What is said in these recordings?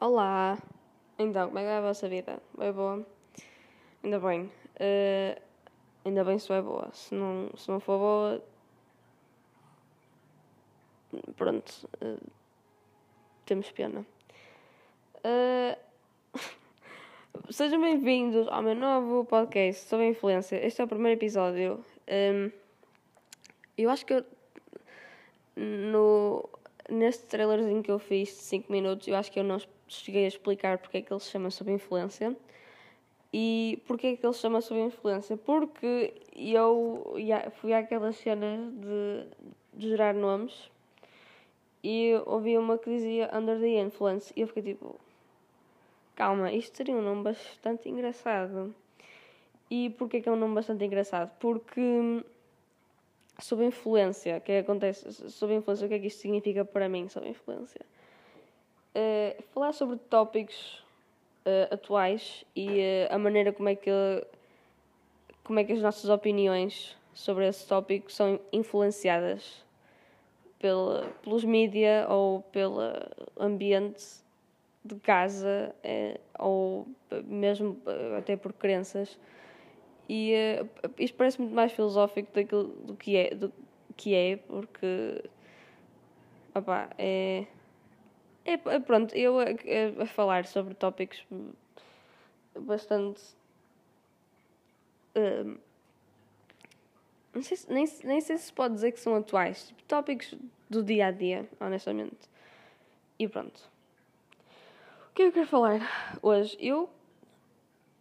Olá! Então, como é que vai a vossa vida? Vai boa? Ainda bem. Eh, ainda bem se vai boa. Se não, se não for boa. Pronto. eh, temos pena. Eh, sejam bem-vindos ao meu novo podcast sobre influência. Este é o primeiro episódio. Ehm, eu acho que eu, no, neste trailerzinho que eu fiz de 5 minutos, eu acho que eu não cheguei a explicar porque é que ele se chama Sob Influência. E porquê é que ele se chama Sob Influência? Porque eu fui àquelas cenas de, de gerar nomes e ouvi uma que dizia Under the Influence e eu fiquei tipo, calma, isto seria um nome bastante engraçado. E porquê que é um nome bastante engraçado? Porque sob influência, o que acontece? Sob influência, o que é que isto significa para mim, sob influência? Eh, falar sobre tópicos eh, atuais e eh, a maneira como é que como é que as nossas opiniões sobre esse tópico são influenciadas pela, pelos mídia ou pelo ambiente de casa eh, ou mesmo até por crenças. E eh, isto parece muito mais filosófico daquilo, do que é do que é porque opá, é é, é pronto, eu a, a- falar sobre tópicos bastante. hum, não sei se- nem, nem sei se se pode dizer que são atuais. Tipo, tópicos do dia a dia, honestamente. E pronto. O que é que eu quero falar hoje? Eu.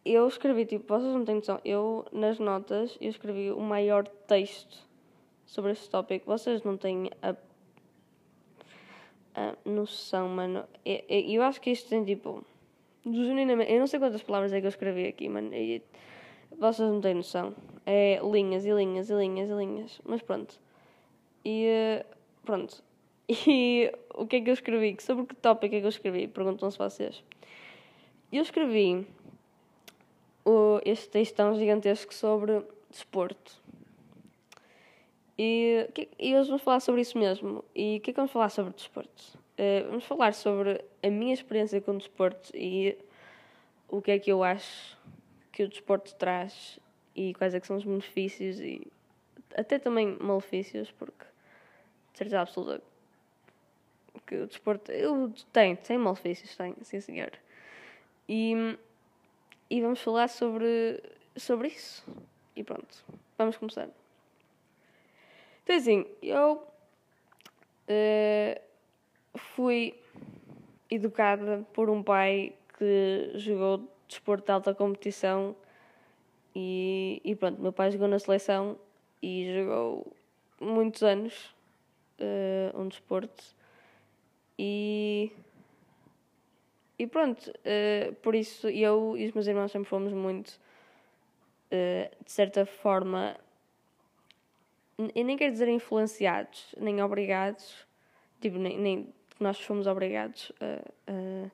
Eu escrevi, tipo, vocês não têm noção. Eu, nas notas, eu escrevi o maior texto sobre este tópico. Vocês não têm a a noção, mano. E- e- Eu, acho que isto tem tipo. Genuinamente, eu não sei quantas palavras é que eu escrevi aqui, mano. Vocês não têm noção. É linhas e linhas e linhas e linhas. Mas pronto. E eh, pronto. E o que é que eu escrevi? Sobre que tópico é que eu escrevi? Perguntam-se vocês. Eu escrevi o, este texto tão gigantesco sobre desporto. E, e hoje vamos falar sobre isso mesmo. E o que é que vamos falar sobre desporto? Eh, vamos falar sobre a minha experiência com o desporto e o que é que eu acho que o desporto traz e quais é que são os benefícios e até também malefícios, porque de certeza absoluta que o desporto eu, tem, tem malefícios, tem, sim senhor. E, e vamos falar sobre, sobre isso. E pronto, vamos começar. Então, assim, eu eh, fui educada por um pai que jogou desporto de alta competição e, e pronto, meu pai jogou na seleção e jogou muitos anos eh, um desporto e e pronto, eh, por isso eu e os meus irmãos sempre fomos muito eh, de certa forma eu nem quero dizer influenciados, nem obrigados, tipo, nem, nem nós fomos obrigados a, a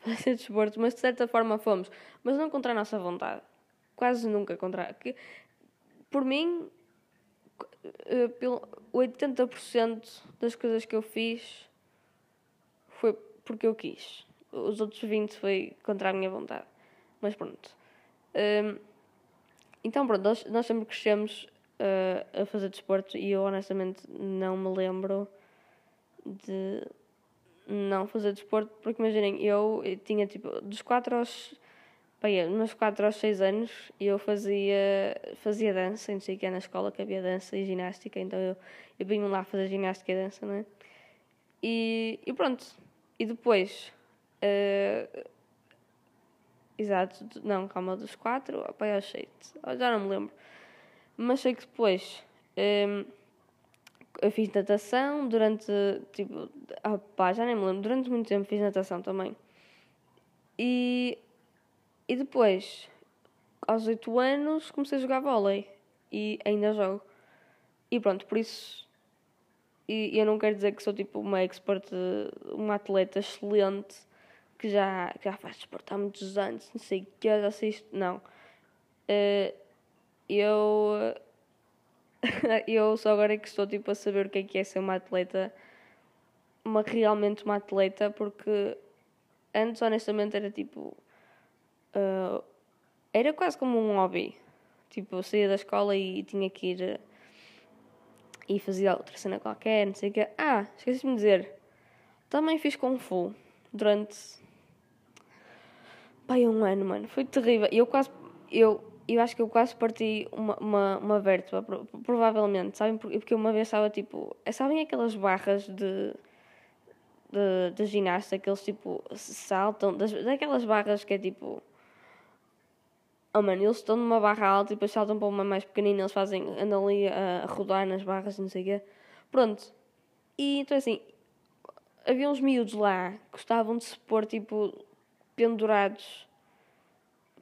fazer desporto, mas de certa forma fomos, mas não contra a nossa vontade, quase nunca contra. Que, por mim, eh, pelo 80% das coisas que eu fiz foi porque eu quis, os outros 20% foi contra a minha vontade, mas pronto. Hum, então, pronto, nós, nós sempre crescemos uh, a fazer desporto e eu honestamente não me lembro de não fazer desporto, porque imaginem, eu, eu tinha tipo, dos 4 aos. Bem, nos 4 aos 6 anos eu fazia, fazia dança, não sei que é na escola que havia dança e ginástica, então eu, eu vim lá fazer ginástica e dança, não é? E, e pronto, e depois. uh, Exato, não, calma, dos 4 para aos 7, já não me lembro. Mas sei que depois hum, eu fiz natação durante, tipo, ah, pá, já nem me lembro, durante muito tempo fiz natação também. E, e depois, aos 8 anos, comecei a jogar vôlei e ainda jogo. E pronto, por isso, e eu não quero dizer que sou tipo uma expert, uma atleta excelente que já, que já faz desporto há muitos anos, não sei o que, já sei isto, não. Eh, eu eu só agora é que estou tipo a saber o que é que é ser uma atleta uma realmente uma atleta porque antes honestamente era tipo. Uh, era quase como um hobby. Tipo, eu saía da escola e tinha que ir. e fazia outra cena qualquer, não sei o quê. Ah, esqueci-me de dizer. Também fiz Kung Fu durante. Pai, um ano, mano. Foi terrível. Eu quase. Eu, eu acho que eu quase parti uma, uma, uma vértebra, provavelmente, sabem? Porque uma vez estava tipo. Sabem aquelas barras de. de, de ginástica que eles tipo saltam? Das, daquelas barras que é tipo Oh, mano, eles estão numa barra alta e depois saltam para uma mais pequenina, eles fazem, andam ali a, a rodar nas barras, não sei o quê. Pronto. E então assim, havia uns miúdos lá que gostavam de se pôr tipo pendurados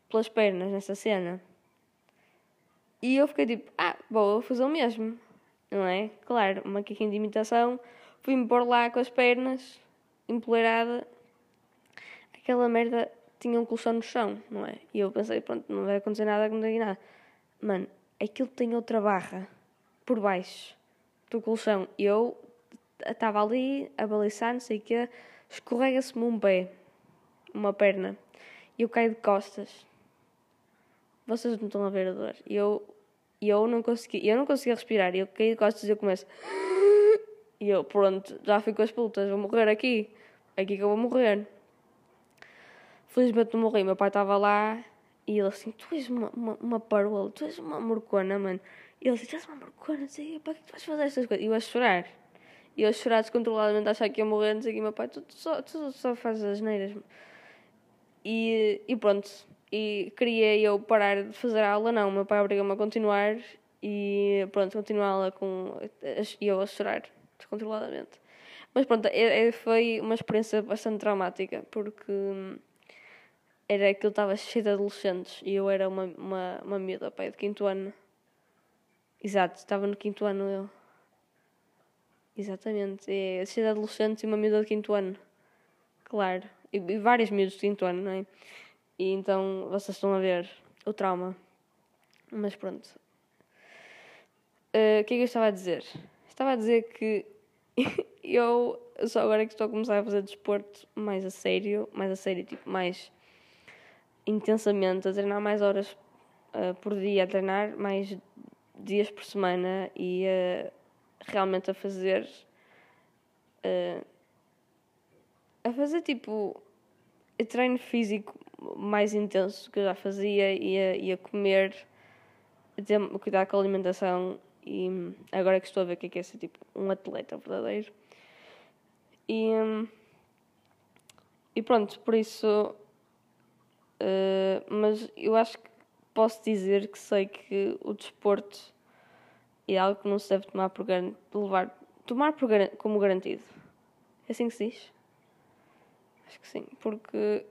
pelas pernas nessa cena. E eu fiquei tipo, ah, vou fazer o mesmo, não é? Claro, uma macaquinho de imitação, fui-me pôr lá com as pernas, empoleirada, aquela merda tinha um colchão no chão, não é? E eu pensei, pronto, não vai acontecer nada não diga nada. Mano, aquilo tem outra barra por baixo do colchão. E eu estava ali a baliçar, não sei o quê, escorrega-se-me um pé, uma perna, e eu caio de costas. Vocês não estão a ver a dor. E eu, eu não consegui, eu não conseguia respirar. Eu caí de costas e eu começo. E eu, pronto, já fui com as putas, vou morrer aqui. Aqui que eu vou morrer. Felizmente não morri. Meu pai estava lá e ele assim: Tu és uma, uma, uma parola, tu és uma morcona, mano. E ele assim: Tu és uma morcona, não sei, para que tu vais fazer estas coisas? E eu a chorar. E eu a chorar descontroladamente, achar que ia morrer, não sei o que. Meu pai: Tu, tu, só, tu só fazes as neiras. E, e pronto. E queria eu parar de fazer a aula, não. Meu pai obrigou-me a continuar e pronto, continuá-la com. E eu a chorar descontroladamente. Mas pronto, é, é, foi uma experiência bastante traumática porque era que eu estava cheio de adolescentes e eu era uma, uma, uma miúda, pai, de quinto ano. Exato, estava no quinto ano eu. Exatamente, é cheio de adolescentes e uma miúda de quinto ano. Claro, e, e vários miúdos de quinto ano, não é? E então vocês estão a ver o trauma. Mas pronto. Uh, o que é que eu estava a dizer? Estava a dizer que eu só agora é que estou a começar a fazer desporto mais a sério, mais a sério, tipo, mais intensamente, a treinar mais horas uh, por dia, a treinar mais dias por semana e uh, realmente a fazer. Uh, a fazer tipo treino físico mais intenso que eu já fazia e a, e a comer, a ter, cuidar com a alimentação e agora é que estou a ver o que é, que é ser tipo um atleta verdadeiro. E, e pronto, por isso Uh, mas eu acho que posso dizer que sei que o desporto é algo que não se deve tomar por levar, tomar por como garantido. É assim que se diz? Acho que sim, porque,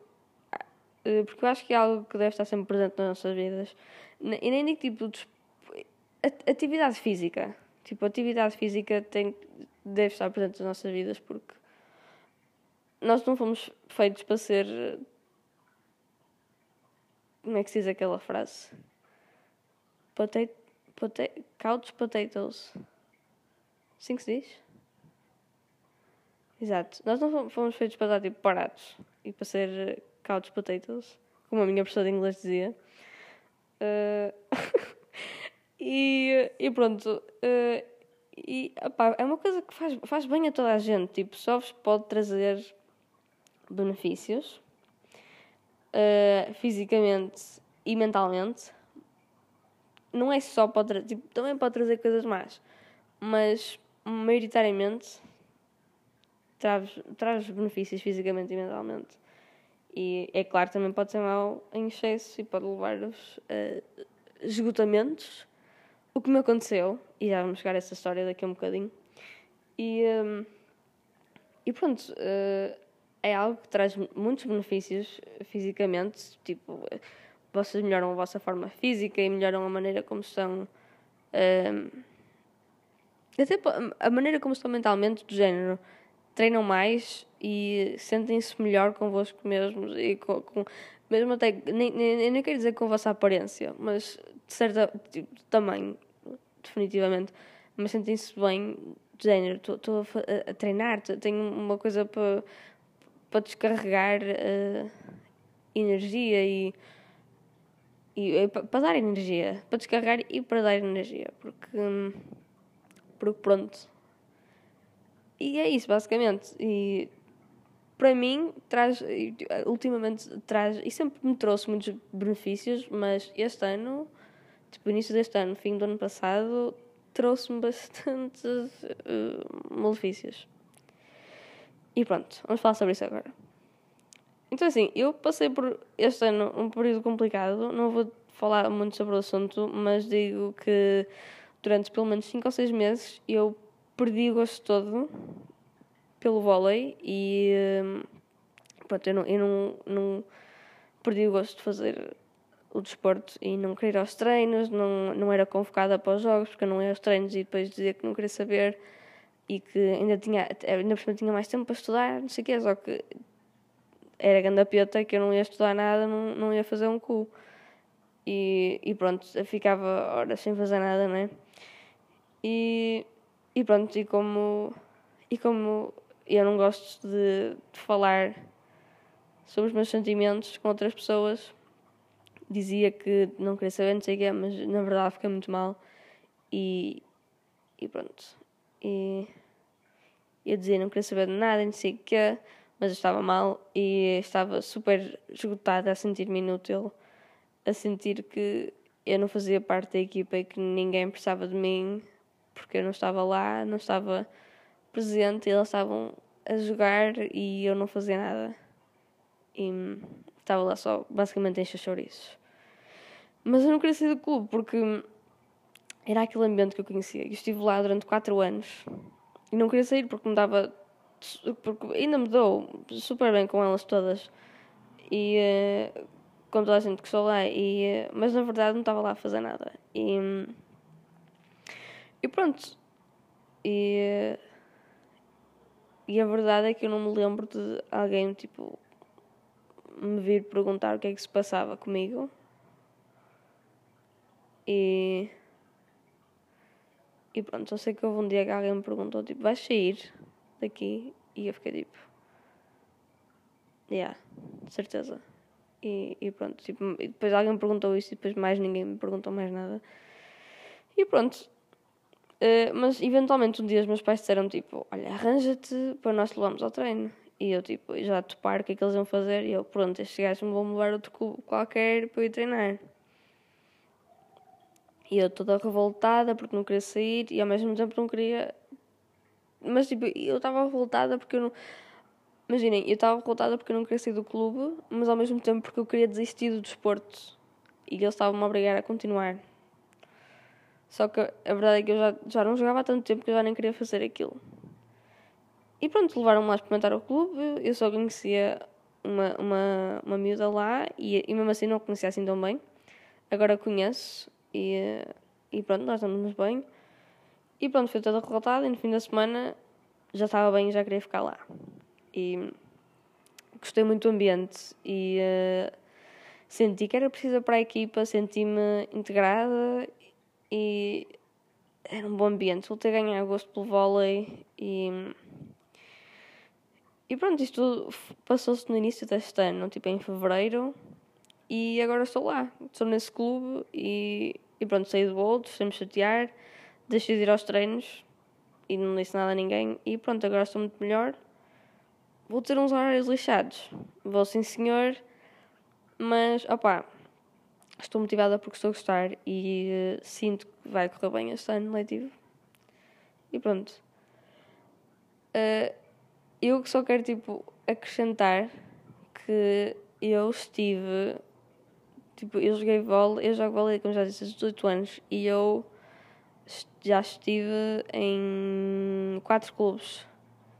porque eu acho que é algo que deve estar sempre presente nas nossas vidas. E nem digo tipo atividade física. Tipo, atividade física tem, deve estar presente nas nossas vidas porque nós não fomos feitos para ser como é que se diz aquela frase? Potato, potato, couch potatoes. Assim que se diz? Exato. Nós não fomos feitos para estar tipo parados e para ser eh, couch potatoes, como a minha professora de inglês dizia. Uh... e, e pronto. Uh... E opá, é uma coisa que faz, faz bem a toda a gente. Tipo, só vos pode trazer benefícios uh, fisicamente e mentalmente, não é só para tipo, também pode trazer coisas más, mas maioritariamente traz, traz benefícios fisicamente e mentalmente. E é claro, também pode ser mau em excesso e pode levar-vos a esgotamentos. O que me aconteceu, e já vamos chegar a essa história daqui a um bocadinho. E, um, e pronto, uh, é algo que traz muitos benefícios fisicamente, tipo, vocês melhoram a vossa forma física e melhoram a maneira como estão. Um, até a maneira como estão mentalmente, do género. Treinam mais e sentem-se melhor convosco mesmos e com, com mesmo até. Nem, nem, nem quero dizer com a vossa aparência, mas de certa. Tipo, também, definitivamente. Mas sentem-se bem, de género. Estou a, a, treinar, tenho uma coisa para para descarregar uh, energia e, e, e, para dar energia, para descarregar e para dar energia, porque, porque pronto. E é isso, basicamente. E para mim, traz, ultimamente traz, e sempre me trouxe muitos benefícios, mas este ano, tipo, início deste ano, fim do ano passado, trouxe-me bastantes uh, malefícios. E pronto, vamos falar sobre isso agora. Então, assim, eu passei por este ano um período complicado, não vou falar muito sobre o assunto, mas digo que durante pelo menos 5 ou 6 meses eu perdi o gosto todo pelo vôlei e hum, pronto, eu, não, eu não, não perdi o gosto de fazer o desporto e não queria ir aos treinos, não, não era convocada para os jogos porque eu não ia aos treinos e depois dizia que não queria saber e que ainda tinha, ainda por tinha mais tempo para estudar, não sei o quê, só que era grande piota que eu não ia estudar nada, não, não ia fazer um cu. E, e pronto, ficava horas sem fazer nada, né? E, e pronto, e como, e como eu não gosto de, de falar sobre os meus sentimentos com outras pessoas, dizia que não queria saber, não sei o quê, mas na verdade fiquei muito mal. E, e pronto. E eu dizia não queria saber de nada, não sei o quê, mas eu estava mal e estava super esgotada, a sentir-me inútil, a sentir que eu não fazia parte da equipa e que ninguém precisava de mim porque eu não estava lá, não estava presente eles estavam a jogar e eu não fazia nada. E estava lá só basicamente a encher chouriços. Mas eu não queria sair do clube porque era aquele ambiente que eu conhecia. Eu estive lá durante 4 anos e não queria sair porque me dava. Porque ainda me dou super bem com elas todas. E uh, com toda a gente que estou lá. E, uh, mas na verdade não estava lá a fazer nada. E, e pronto. E, e a verdade é que eu não me lembro de alguém tipo me vir perguntar o que é que se passava comigo. E e pronto, só sei que houve um dia que alguém me perguntou, tipo, vais sair daqui? E eu fiquei tipo, yeah, certeza. E, e pronto, tipo, e depois alguém me perguntou isso e depois mais ninguém me perguntou mais nada. E pronto. Uh, mas eventualmente um dia os meus pais disseram tipo, olha, arranja-te para nós te levarmos ao treino. E eu tipo, já topar o que é que eles iam fazer e eu, pronto, estes gajos me vão levar outro clube qualquer para eu ir treinar. E eu toda revoltada porque não queria sair e ao mesmo tempo não queria. Mas tipo, eu estava revoltada porque eu não. Imaginem, eu estava revoltada porque eu não queria sair do clube, mas ao mesmo tempo porque eu queria desistir do desporto e eles estavam-me a obrigar a continuar. Só que a verdade é que eu já, já não jogava há tanto tempo que eu já nem queria fazer aquilo. E pronto, levaram-me lá a experimentar o clube. Eu só conhecia uma, uma, uma miúda lá e, e mesmo assim não conhecia assim tão bem. Agora conheço e, e pronto, nós estamos bem. E pronto, fui toda revoltada e no fim da semana já estava bem e já queria ficar lá. E gostei muito do ambiente e uh, senti que era precisa para a equipa, senti-me integrada e era um bom ambiente. Voltei a ganhar gosto pelo vôlei e. E pronto, isto passou-se no início deste ano, tipo em fevereiro. E agora estou lá, estou nesse clube e, e pronto, saí do outro, sem chatear, deixei de ir aos treinos e não disse nada a ninguém. E pronto, agora estou muito melhor. Vou ter uns horários lixados, vou sim senhor, mas opá, estou motivada porque estou a gostar e uh, sinto que vai correr bem este ano letivo. E pronto. Uh, eu só quero tipo acrescentar que eu estive Tipo, eu joguei vôlei, eu jogo vôlei, como já disse, aos 18 anos e eu já estive em quatro clubes.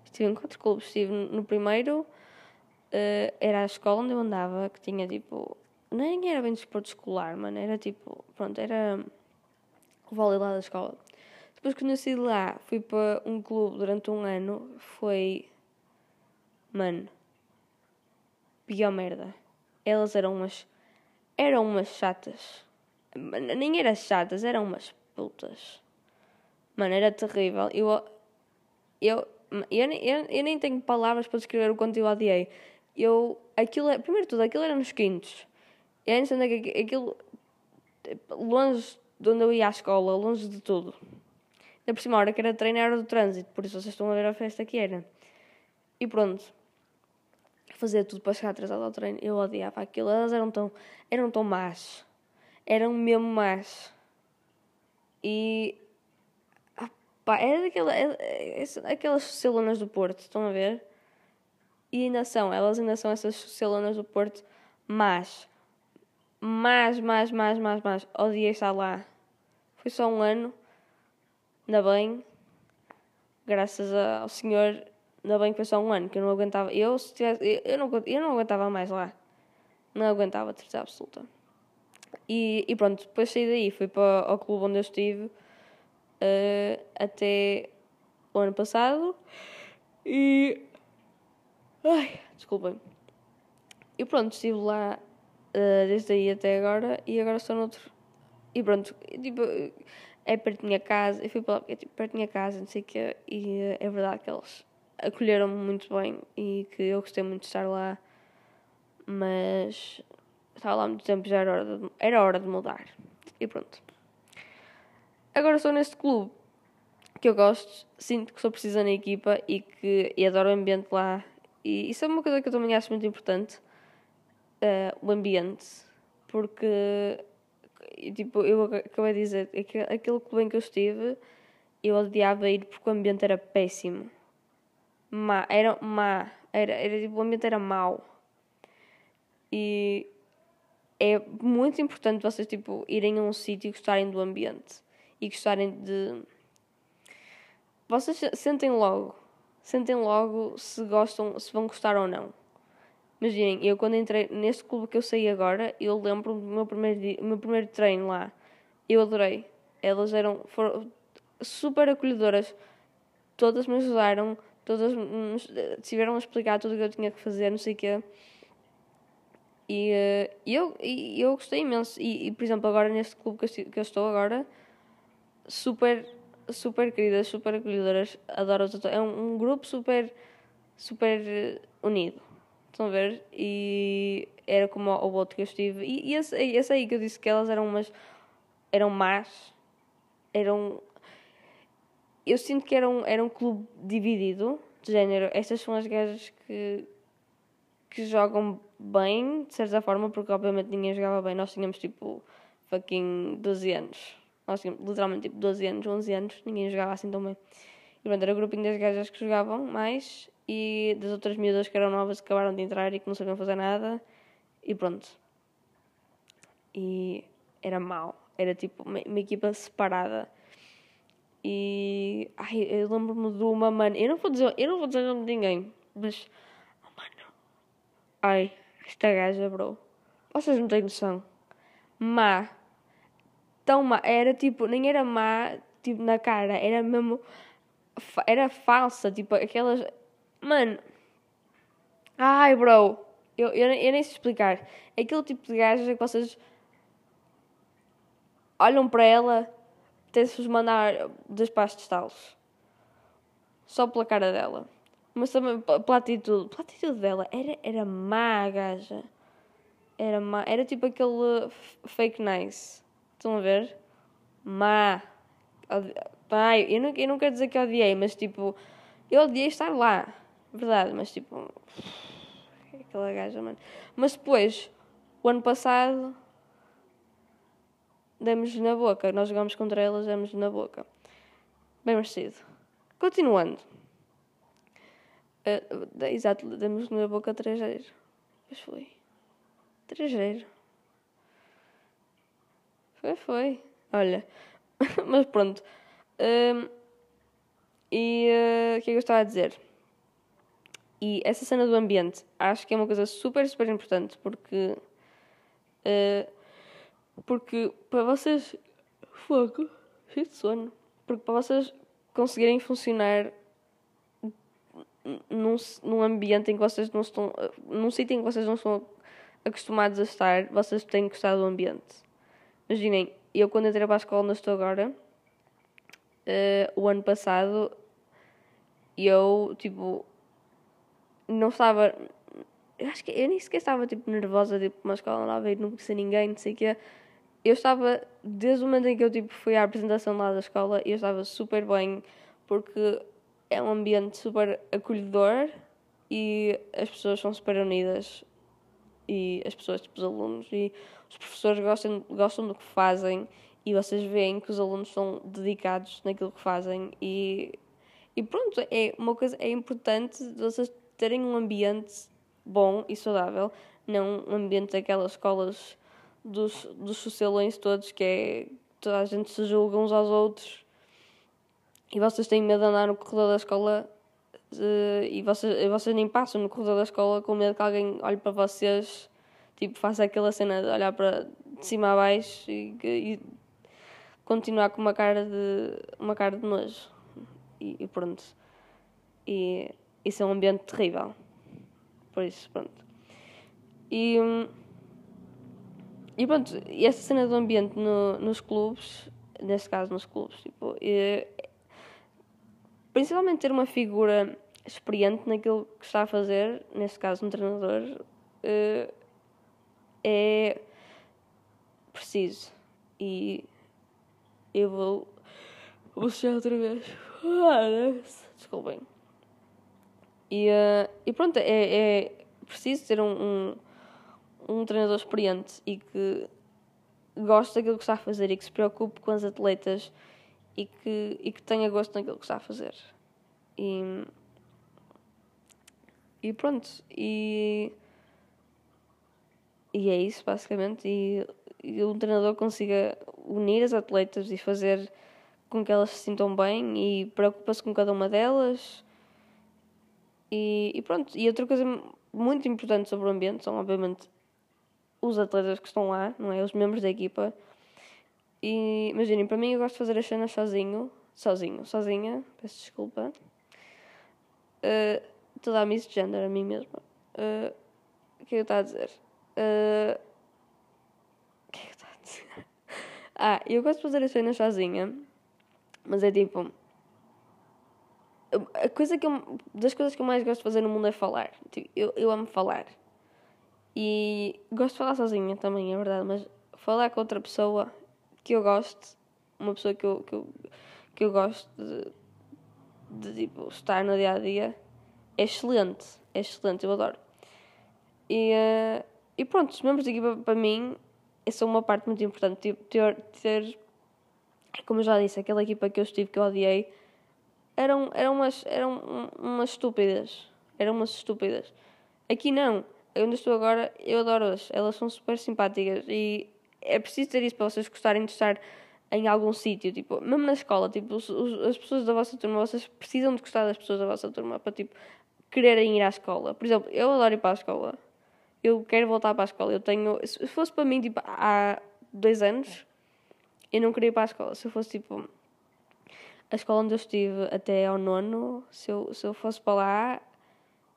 Estive em quatro clubes. Estive no primeiro, uh, era a escola onde eu andava, que tinha tipo. Nem era bem desporto escolar, mano. Era tipo. Pronto, era o vôlei lá da escola. Depois, quando eu de lá, fui para um clube durante um ano. Foi. Mano. Pior merda. Elas eram umas eram umas chatas. Nem eram chatas, eram umas putas. Mano, era terrível. Eu, eu Eu, eu, eu nem tenho palavras para descrever o quanto eu odiei. Eu, aquilo, é- primeiro de tudo, aquilo era nos quintos. Nem sei onde é aquilo, longe de onde eu ia à escola, longe de tudo. Ainda por cima, a hora que era treino era do trânsito, por isso vocês estão a ver a festa que era. E pronto. Fazer tudo para chegar atrasado ao treino. Eu odiava aquilo. Elas eram tão, eram tão más. Eram mesmo más. E. ah, pá, era daquela, é- é- é- aquelas socialonas do Porto, estão a ver? E ainda são, elas ainda são essas socialonas do Porto, mas. Mas, mas, mas, mas, mas. Odiei estar lá. Foi só um ano. Ainda bem. Graças ao Senhor, ainda bem que foi só um ano, que eu não aguentava. Eu, se tivesse, eu, não, eu não aguentava mais lá. Não aguentava, certeza absoluta. E, e pronto, depois saí daí, fui para o clube onde eu estive eh, até o ano passado. E. Ai, desculpem. E pronto, estive lá eh, desde aí até agora e agora estou noutro. E pronto, tipo, é perto da minha casa. Eu fui para é tipo, perto da minha casa, não sei o quê. E eh, é verdade que eles acolheram-me muito bem e que eu gostei muito de estar lá. Mas estava lá muito tempo, já era hora de, era hora de mudar. E pronto. Agora estou neste clube que eu gosto, sinto que sou precisa na equipa e que e adoro o ambiente lá. E isso é uma coisa que eu também acho muito importante, eh, o ambiente. Porque, tipo, eu ac- acabei de dizer, aque- aquele clube em que eu estive, eu odiava ir porque o ambiente era péssimo. Má, era má, era, era, tipo, o ambiente era mau. E é muito importante vocês tipo irem a um sítio e gostarem do ambiente e gostarem de vocês se- sentem logo sentem logo se gostam se vão gostar ou não imaginem eu quando entrei neste clube que eu saí agora eu lembro do meu primeiro dia, meu primeiro treino lá. Eu adorei. Elas eram foram super acolhedoras. Todas me ajudaram todas me tiveram a explicar tudo o que eu tinha que fazer não sei o quê. E eh, eu, eu gostei imenso. E, e, por exemplo, agora neste clube que eu, que eu estou agora, super, super queridas, super acolhedoras, adoro É um, um grupo super, super eh, unido. Estão a ver? E era como o, outro que eu estive. E, e esse, esse aí que eu disse que elas eram umas. eram más. Eram. Eu sinto que era um, era um clube dividido, de género. Estas são as gajas que, que jogam bem, de certa forma, porque obviamente ninguém jogava bem. Nós tínhamos tipo fucking 12 anos. Nós tínhamos literalmente tipo 12 anos, 11 anos, ninguém jogava assim tão bem. E pronto, era o grupinho das gajas que jogavam mais e das outras miúdas que eram novas que acabaram de entrar e que não sabiam fazer nada. E pronto. E era mau. Era tipo uma, uma equipa separada. E ai, eu lembro-me de uma mano. Eu não vou dizer, eu não vou dizer o nome de ninguém, mas oh, mano. Ai, esta gaja, bro. Vocês não têm noção. Má. Tão má. Era tipo, nem era má, tipo, na cara. Era mesmo. Era falsa. Tipo, aquelas. Mano. Ai, bro. Eu, eu, eu nem sei explicar. Aquele tipo de gajas que vocês. Olham para ela. Até-se-vos mandar dois de estalos. Só pela cara dela. Mas também pela atitude. Pela atitude dela. Era, era má a gaja. Era má. Era tipo aquele fake nice. Estão a ver? Má. Ai, eu não, eu não quero dizer que odiei, mas tipo. Eu odiei estar lá. Verdade, mas tipo. Aquela gaja, mano. Mas depois, o ano passado. Demos na boca. Nós jogámos contra elas, demos na boca. Bem merecido. Continuando. Eh, exato, demos na boca 3 Pois foi. 3 Foi, foi. Olha. Mas pronto. Hum, e eh, o que é que eu estava a dizer? E essa cena do ambiente, acho que é uma coisa super, super importante porque. eh, porque para vocês. Fogo. Cheio de sono. Porque para vocês conseguirem funcionar num, num ambiente em que vocês não estão. num sítio em que vocês não estão acostumados a estar, vocês têm que gostar do ambiente. Imaginem, eu quando entrei para a escola onde estou agora, eh, o ano passado, eu, tipo, não estava. Eu acho que eu nem sequer estava, tipo, nervosa, tipo, uma escola lá veio, não conhecia ninguém, não sei o quê. Eu estava, desde o momento em que eu, tipo, fui à apresentação lá da escola, eu estava super bem, porque é um ambiente super acolhedor e as pessoas são super unidas e as pessoas, tipo, os alunos e os professores gostam, gostam do que fazem e vocês veem que os alunos são dedicados naquilo que fazem e, e pronto, é uma coisa, é importante vocês terem um ambiente bom e saudável, não um ambiente daquelas escolas dos, dos socialões todos que é toda a gente se julga uns aos outros e vocês têm medo de andar no corredor da escola uh, e vocês, vocês nem passam no corredor da escola com medo que alguém olhe para vocês, tipo, faça aquela cena de olhar para de cima a baixo e, e continuar com uma cara de uma cara de nojo. E, e pronto. E isso é um ambiente terrível. Por isso, pronto. E, e pronto, e essa cena do ambiente no, nos clubes, neste caso nos clubes, tipo, e, principalmente ter uma figura experiente naquilo que está a fazer, neste caso um treinador, uh, é preciso. E eu vou bocejar outra vez. Desculpem. E, uh, e pronto, é, é preciso ter um, um, um treinador experiente e que goste daquilo que está a fazer e que se preocupe com as atletas e que, e que tenha gosto naquilo que está a fazer. E, e pronto, e, e é isso basicamente. E, e o treinador consiga unir as atletas e fazer com que elas se sintam bem e preocupa-se com cada uma delas. E, e pronto, e outra coisa muito importante sobre o ambiente são, obviamente, os atletas que estão lá, não é? Os membros da equipa e imaginem, para mim eu gosto de fazer as cenas sozinho, sozinho, sozinha, peço desculpa. Uh, estou a dar misgender a mim mesma. Uh, o que é que eu estou a dizer? Uh, o que é que eu estou a dizer? ah, eu gosto de fazer as cenas sozinha, mas é tipo. A coisa que eu, das coisas que eu mais gosto de fazer no mundo é falar. Tipo, eu, eu amo falar. E gosto de falar sozinha também, é verdade, mas falar com outra pessoa que eu gosto, uma pessoa que eu, que eu, que eu gosto de, de tipo, estar no dia a dia, é excelente. É excelente, eu adoro. E, uh, e pronto, os membros da equipa para mim são uma parte muito importante. Tipo, ter, ter, como eu já disse, aquela equipa que eu estive que eu odiei eram, eram, umas, eram umas estúpidas. Eram umas estúpidas. Aqui não. Onde estou agora, eu adoro-as. Elas são super simpáticas e é preciso ter isso para vocês gostarem de estar em algum sítio, tipo, mesmo na escola, tipo, os, os, as pessoas da vossa turma, vocês precisam de gostar das pessoas da vossa turma para, tipo, quererem ir à escola. Por exemplo, eu adoro ir para a escola. Eu quero voltar para a escola. Eu tenho, se fosse para mim, tipo, há dois anos, eu não queria ir para a escola. Se eu fosse, tipo, a escola onde eu estive até ao nono, se eu, se eu fosse para lá,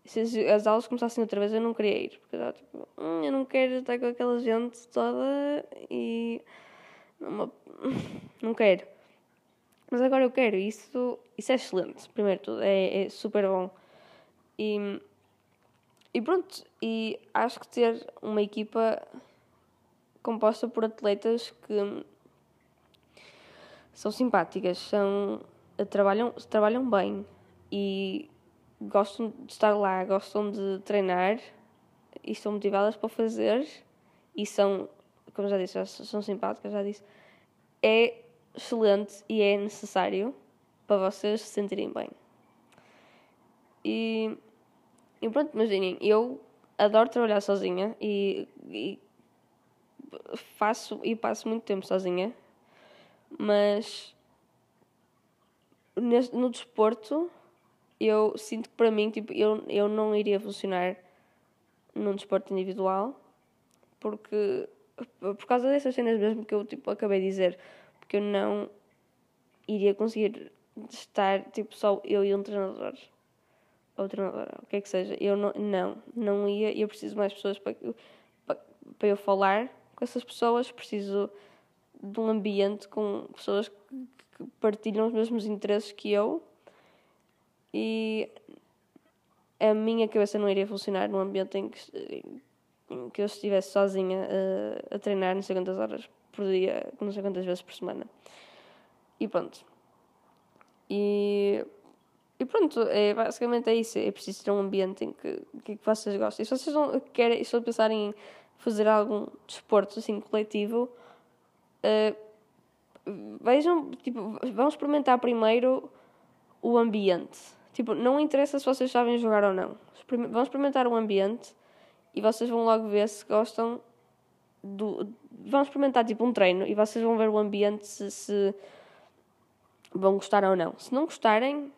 se as aulas começassem outra vez, eu não queria ir. Porque eu estava tipo, hum, eu não quero estar com aquela gente toda e. Não, não quero. Mas agora eu quero. Isso, isso é excelente, primeiro tudo. É, é super bom. E, e pronto. E acho que ter uma equipa composta por atletas que são simpáticas, são, trabalham, trabalham bem e gostam de estar lá, gostam de treinar e estão motivadas para fazer e são, como já disse, são simpáticas, já disse, é excelente e é necessário para vocês se sentirem bem. E, e pronto, imaginem, eu adoro trabalhar sozinha e, e faço e passo muito tempo sozinha, mas no desporto eu sinto que para mim, tipo, eu, eu não iria funcionar num desporto individual, porque por causa dessas cenas mesmo que eu tipo, acabei de dizer, porque eu não iria conseguir estar tipo só eu e um treinador ou treinadora, o que é que seja, eu não, não, não ia, eu preciso mais pessoas para, para, para eu falar com essas pessoas, preciso de um ambiente com pessoas que partilham os mesmos interesses que eu e a minha cabeça não iria funcionar num ambiente em que, em que eu estivesse sozinha a, a treinar não sei quantas horas por dia, não sei quantas vezes por semana. E pronto. E, e pronto, é, basicamente é isso. É preciso ter um ambiente em que, que, que vocês gostem. E se vocês não querem, se pensarem em fazer algum desporto assim coletivo, uh, vejam, tipo, vão experimentar primeiro o ambiente. Tipo, não interessa se vocês sabem jogar ou não. Vão experimentar o ambiente e vocês vão logo ver se gostam do. Vão experimentar tipo um treino e vocês vão ver o ambiente se, se vão gostar ou não. Se não gostarem,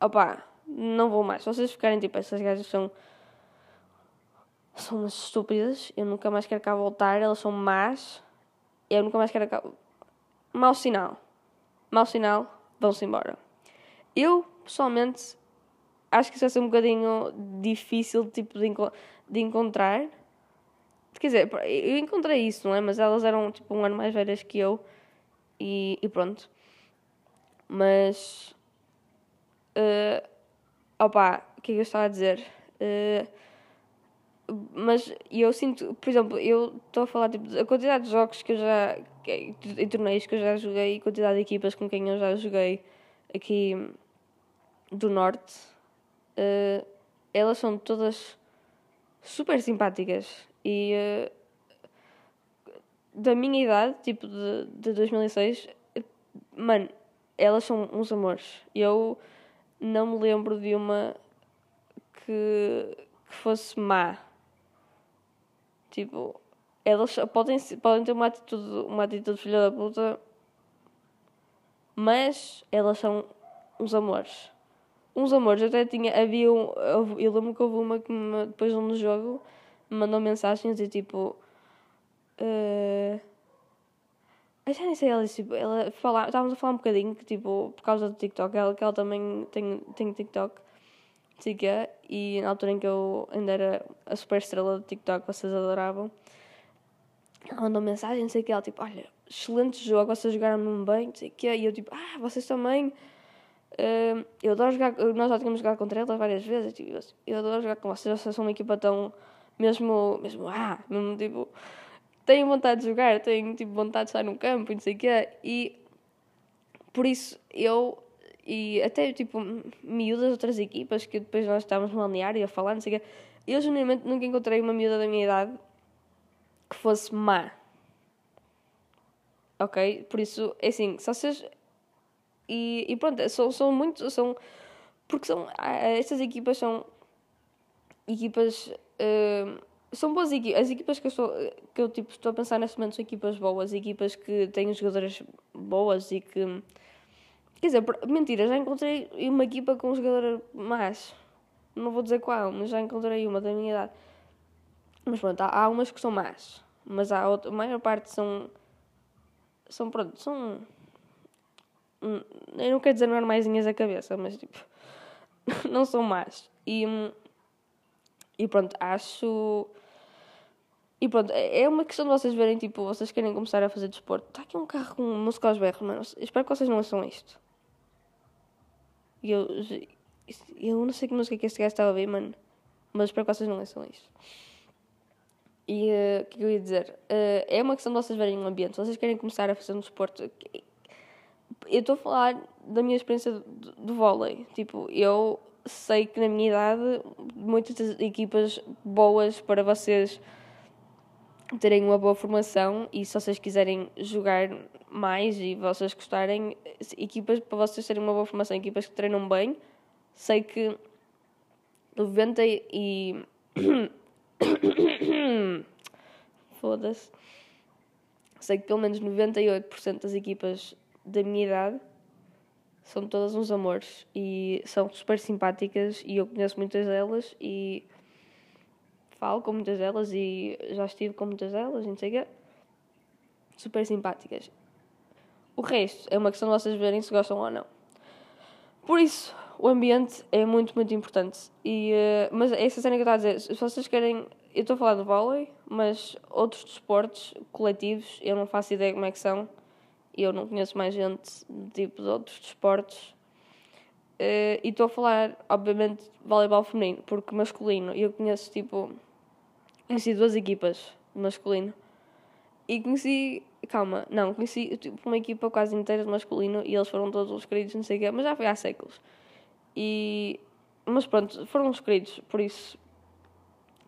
opá, não vou mais. Se vocês ficarem tipo, essas gajas são. São umas estúpidas, eu nunca mais quero cá voltar, elas são más, eu nunca mais quero cá. Mau sinal. Mau sinal, vão-se embora. Eu, pessoalmente, acho que isso vai ser um bocadinho difícil tipo, de, enco de encontrar. Quer dizer, eu encontrei isso, não é? Mas elas eram tipo um ano mais velhas que eu e, e pronto. Mas. Uh, opa, o que é que eu estava a dizer? Uh, mas eu sinto, por exemplo, eu estou a falar tipo, a quantidade de jogos que eu já. e torneios que eu já joguei e quantidade de equipas com quem eu já joguei aqui do Norte, uh, elas são todas super simpáticas e uh, da minha idade, tipo de, de 2006, mano, elas são uns amores. Eu não me lembro de uma que, que fosse má. Tipo, elas podem, podem ter uma atitude, uma atitude filha da puta, mas elas são uns amores. Uns amores, eu até tinha, havia um, eu lembro que houve uma que me, depois de um jogo me mandou mensagens e tipo. Uh, eu já nem sei, ela tipo, ela fala, estávamos a falar um bocadinho que tipo, por causa do TikTok, ela, que ela também tem, tem TikTok, siga, e na altura em que eu ainda era a super estrela do TikTok, vocês adoravam, ela mandou mensagem, não sei o que, ela tipo, olha, excelente jogo, vocês jogaram muito bem, não sei o que, e eu tipo, ah, vocês também. Uh, eu adoro jogar, nós já tínhamos jogado contra elas várias vezes, tipo, eu adoro jogar com vocês, vocês são uma equipa tão, mesmo, mesmo, ah, mesmo tipo, tenho vontade de jogar, tenho tipo vontade de estar no campo não sei o quê, e por isso eu, e até tipo, miúdas outras equipas que depois nós estávamos no balneário a falar, não sei o quê, eu genuinamente nunca encontrei uma miúda da minha idade que fosse má. Ok? Por isso, é assim, se vocês e, e pronto, são, são muito. São, porque são, ah, estas equipas são equipas. Uh, são boas equipas. As equipas que eu, estou, que eu tipo, estou a pensar neste momento são equipas boas, equipas que têm jogadoras boas e que. Quer dizer, mentira, já encontrei uma equipa com jogadora mais. Não vou dizer qual, mas já encontrei uma da minha idade. Mas pronto, há, há umas que são más. Mas há outra, a maior parte são. São, pronto, são Hum, eu não quero dizer normaisinhas a cabeça, mas tipo, não são más. E, e pronto, acho. E pronto, é, é uma questão de vocês verem, tipo, vocês querem começar a fazer desporto. Está aqui um carro com música aos berros, mano. Espero que vocês não ouçam isto. E eu, eu não sei que música que este gajo estava a ouvir, mano. Mas que vocês não ouçam isto. E eh, o uh, que eu ia dizer? Uh, é uma questão de vocês verem um ambiente. Se vocês querem começar a fazer um desporto, eu estou a falar da minha experiência do, do vôlei. Tipo, eu sei que na minha idade, muitas equipas boas para vocês terem uma boa formação e se vocês quiserem jogar mais e vocês gostarem, equipas para vocês terem uma boa formação, equipas que treinam bem, sei que 90 e. Foda-se. Sei que pelo menos 98% das equipas da minha idade são todas uns amores e são super simpáticas e eu conheço muitas delas e falo com muitas delas e já estive com muitas delas, não sei o quê. Super simpáticas. O resto é uma questão de vocês verem se gostam ou não. Por isso, o ambiente é muito, muito importante. E, uh, mas essa cena que eu estou a dizer, se vocês querem. Eu estou a falar de vôlei, mas outros desportos coletivos, eu não faço ideia como é que são eu não conheço mais gente tipo de outros desportos. Uh, e estou a falar, obviamente, de voleibol feminino, porque masculino, eu conheço tipo. Conheci duas equipas masculino. E conheci. Calma, não, conheci tipo, uma equipa quase inteira de masculino e eles foram todos os queridos, não sei o quê, mas já foi há séculos. E. Mas pronto, foram os queridos, por isso.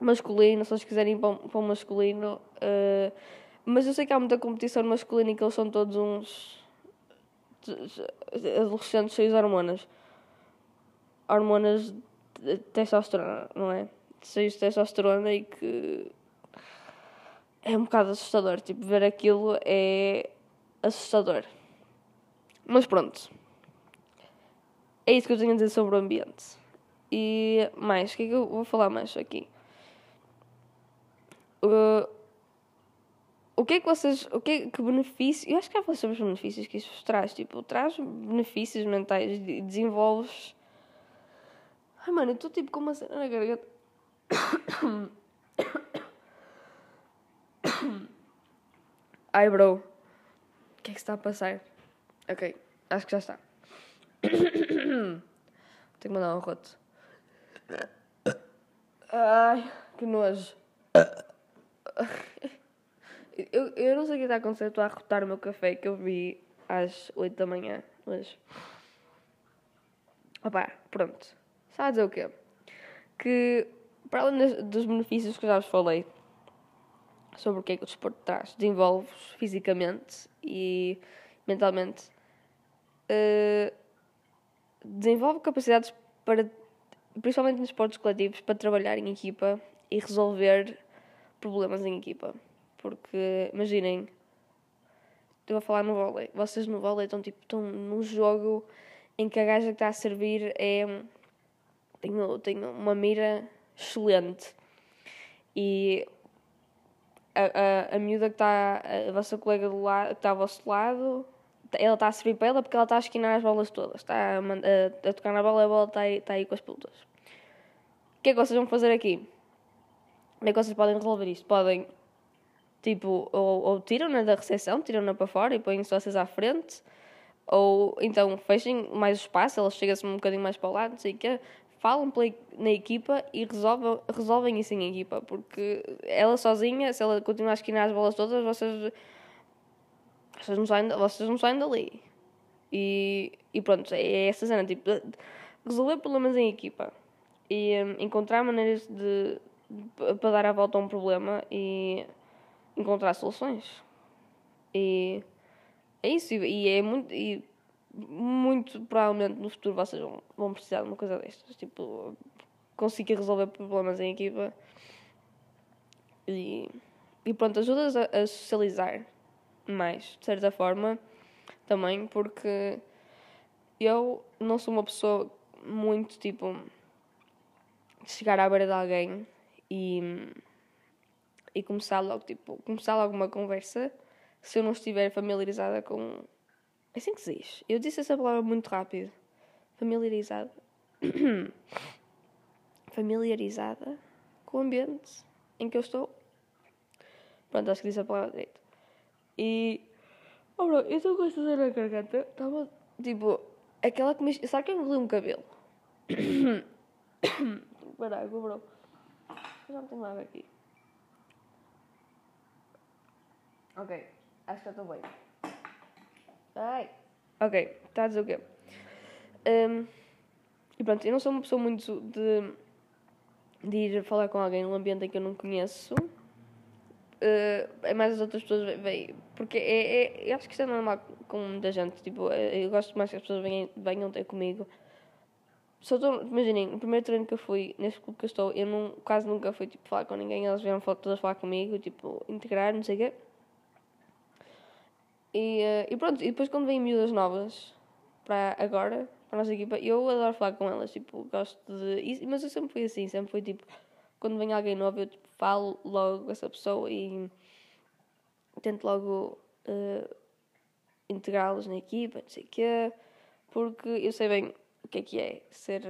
Masculino, se eles quiserem ir para o masculino. Uh, mas eu sei que há muita competição masculina e que eles são todos uns. adolescentes cheios de hormonas hormonas de testosterona, não é? Cheios de testosterona e que é um bocado assustador. Tipo, ver aquilo é assustador. Mas pronto. É isso que eu tenho a dizer sobre o ambiente. E mais, o que é que eu vou falar mais aqui? Uh, o que é que vocês. O que é que benefício. Eu acho que já falei sobre os benefícios que isso traz. Tipo, traz benefícios mentais desenvolves Ai, mano, eu estou tipo com uma cena na garganta. Ai, bro. O que é que está a passar? Ok, acho que já está. Tenho que mandar um roto. Ai, que nojo. Eu, eu não sei o que está a acontecer. Estou a arrotar o meu café que eu vi às 8 da manhã. Mas. Opá, pronto. A dizer o quê? Que, para além dos benefícios que eu já vos falei, sobre o que é que o desporto traz, desenvolve-vos fisicamente e mentalmente, uh, desenvolve capacidades para, principalmente nos esportes coletivos, para trabalhar em equipa e resolver problemas em equipa. Porque, imaginem, estou a falar no vôlei, vocês no vôlei estão, tipo, estão num jogo em que a gaja que está a servir é tenho, tenho uma mira excelente. E a, a, a miúda que está, a vossa colega do lado, que está ao vosso lado, ela está a servir para ela porque ela está a esquinar as bolas todas. Está a, a, a tocar na bola e a bola está aí, está aí com as pelotas. O que é que vocês vão fazer aqui? Como é que vocês podem resolver isto? Podem, tipo, ou, ou tiram-na da recepção, tiram-na para fora e põem-se vocês à frente. Ou então fechem mais o espaço, ela chega-se um bocadinho mais para o lado, não sei o quê falam na equipa e resolvem, resolvem isso em equipa, porque ela sozinha, se ela continuar a esquinar as bolas todas, vocês, vocês, não, saem, vocês não saem dali. E, e pronto, é essa cena, tipo, resolver problemas em equipa e um, encontrar maneiras de, de, para dar a volta a um problema e encontrar soluções. E é isso, e é muito. E muito provavelmente no futuro vocês vão, vão precisar de uma coisa destas. Tipo, conseguir resolver problemas em equipa. E, e pronto, ajudas a, a socializar mais, de certa forma, também, porque eu não sou uma pessoa muito tipo de chegar à beira de alguém e, e começar logo, tipo, começar logo uma conversa se eu não estiver familiarizada com é assim que se diz. Eu disse essa palavra muito rápido. Familiarizada. Familiarizada com o ambiente em que eu estou. Pronto, acho que disse a palavra direito. E. Oh, bro, eu estou com esta cena na garganta. Estava. Tipo. Aquela que me. Sabe que eu um cabelo? Para água, bro. Eu já não tenho nada aqui. Ok. Acho que já estou bem. Ai. Ok, está a dizer o quê? Um, e pronto, eu não sou uma pessoa muito de, de ir falar com alguém num ambiente em que eu não conheço. Uh, é mais as outras pessoas veem. Porque é, é, eu acho que isso é normal com muita gente. Tipo, eu gosto mais que as pessoas venham, venham ter comigo. Só tô, imaginem, o primeiro treino que eu fui, neste clube que eu estou, eu não, quase nunca fui tipo, falar com ninguém. Elas vieram todas falar comigo, tipo, integrar, não sei o quê. E, uh, e pronto, e depois quando vêm miúdas novas para agora, para a nossa equipa, eu adoro falar com elas, tipo, gosto de. Mas eu sempre fui assim, sempre fui tipo, quando vem alguém novo, eu tipo, falo logo com essa pessoa e tento logo uh, integrá-los na equipa, não sei o quê, porque eu sei bem o que é que é ser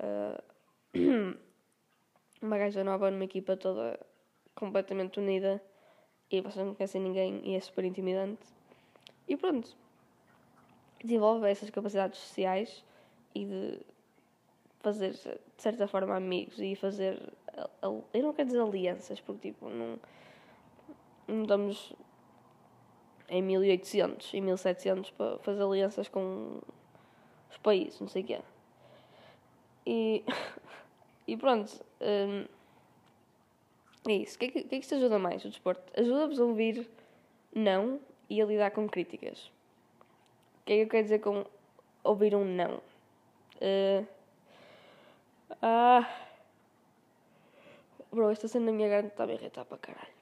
uh, uma gaja nova numa equipa toda completamente unida e vocês não conhecem ninguém e é super intimidante. E pronto. desenvolve essas capacidades sociais e de fazer, de certa forma, amigos e fazer. Eu não quero dizer alianças, porque, tipo, não. Não estamos em 1800 e 1700 para fazer alianças com os países, não sei o quê. E, e pronto. Um, é isso. O que é que, que, é que te ajuda mais o desporto? Ajuda-vos a ouvir não e a lidar com críticas. O que é que eu quero dizer com ouvir um não? Uh, ah. Bro, esta cena na minha garganta está a me irritar para caralho.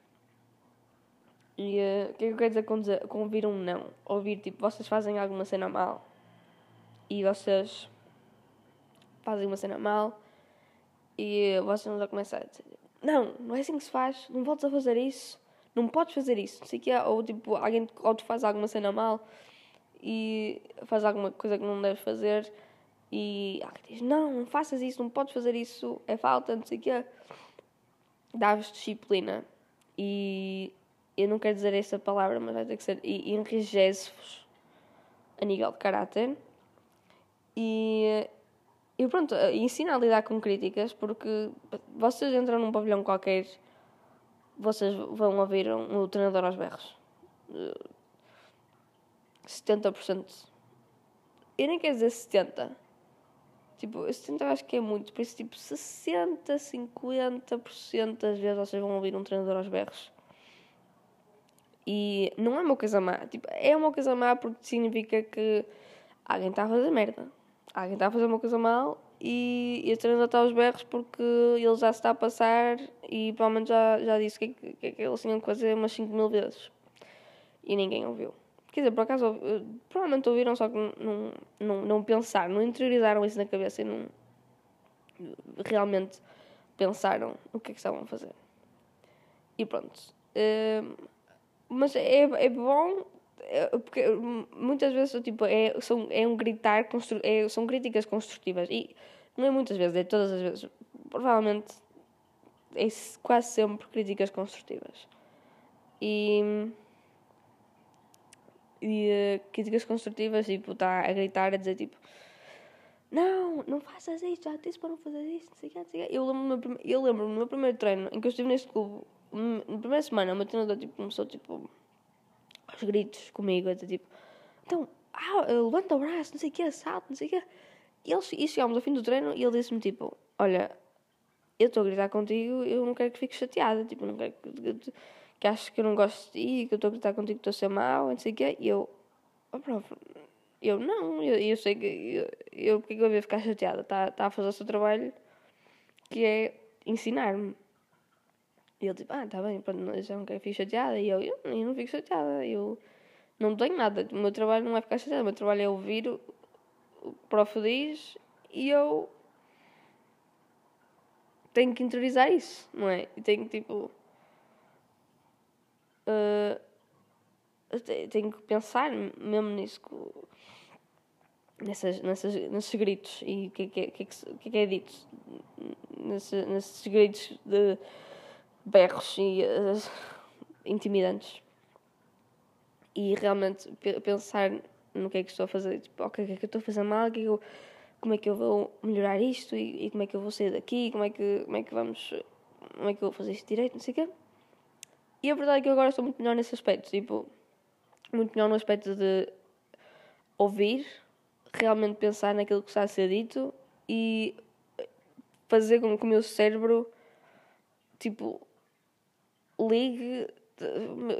E uh, o que é que eu quero dizer com, dizer com ouvir um não? Ouvir, tipo, vocês fazem alguma cena mal e vocês fazem uma cena mal e vocês já começam a dizer não, não é assim que se faz, não voltes a fazer isso, não podes fazer isso, não sei o que é, ou tipo, alguém ou tu faz alguma cena mal e faz alguma coisa que não deves fazer e alguém diz, não, não faças isso, não podes fazer isso, é falta, não sei o que é. Dá-vos disciplina. E eu não quero dizer essa palavra, mas vai ter que ser, e enrijece-vos a nível de caráter. E, e pronto, ensina a lidar com críticas porque vocês entram num pavilhão qualquer, vocês vão ouvir um, um treinador aos berros. 70%. Eu nem quero dizer 70%. Tipo, 70% eu acho que é muito. Por isso, tipo, 60%, 50% das vezes vocês vão ouvir um treinador aos berros. E não é uma coisa má. Tipo, é uma coisa má porque significa que alguém está a fazer merda. Alguém está a fazer uma coisa mal e, e o treinador está aos berros porque ele já se está a passar e provavelmente já, já disse que, que, que, que eles tinham que fazer umas 5 mil vezes. E ninguém ouviu. Quer dizer, por acaso, provavelmente ouviram, só que não, não, não pensaram, não interiorizaram isso na cabeça e não realmente pensaram o que é que estavam a fazer. E pronto. Uh, mas é, é bom, porque muitas vezes tipo, é, são, é um gritar, constru, é, são críticas construtivas. E não é muitas vezes, é todas as vezes. Provavelmente é quase sempre críticas construtivas. E e uh, críticas construtivas, tipo, está a gritar, a dizer tipo não, não faças isto, já disse para não fazer isto, não sei que, não sei que. Eu lembro-me lembro no meu primeiro treino, em que eu estive neste clube, na primeira semana, o meu treinador tipo, começou tipo, aos gritos comigo, a dizer tipo, então, ah, levanta o braço, não sei o que, salto, não sei o que. E, eles, e chegámos ao fim do treino e ele disse-me tipo, olha, eu estou a gritar contigo, eu não quero que fiques chateada, tipo, não quero que que achas que eu não gosto de ti, que eu estou a gritar contigo que estou a ser mau, não sei o quê. E eu, oh, prof, eu não, eu, eu sei que, eu, eu porque é que eu ia ficar chateada? Está tá a fazer o seu trabalho, que é ensinar-me. E ele tipo, ah, está bem, pronto, já não quero ficar chateada. E eu, eu, eu não fico chateada, eu não tenho nada. O meu trabalho não é ficar chateada, o meu trabalho é ouvir o, o prof diz e eu tenho que interiorizar isso, não é? E tenho que, tipo uh, tenho que pensar mesmo nisso, nessas, nessas, nesses gritos e o que, que, que, que, que é dito Nesse, nesses gritos de berros e uh, intimidantes. E realmente pensar no que é que estou a fazer, tipo, ok, o que é que eu estou a fazer mal, que é que eu, como é que eu vou melhorar isto e, e, como é que eu vou sair daqui, como é que, como é que vamos, como é que eu vou fazer isto direito, não sei o quê. E a verdade é que eu agora estou muito melhor nesse aspecto. Tipo, muito melhor no aspecto de ouvir, realmente pensar naquilo que está a ser dito e fazer com que o meu cérebro, tipo, ligue.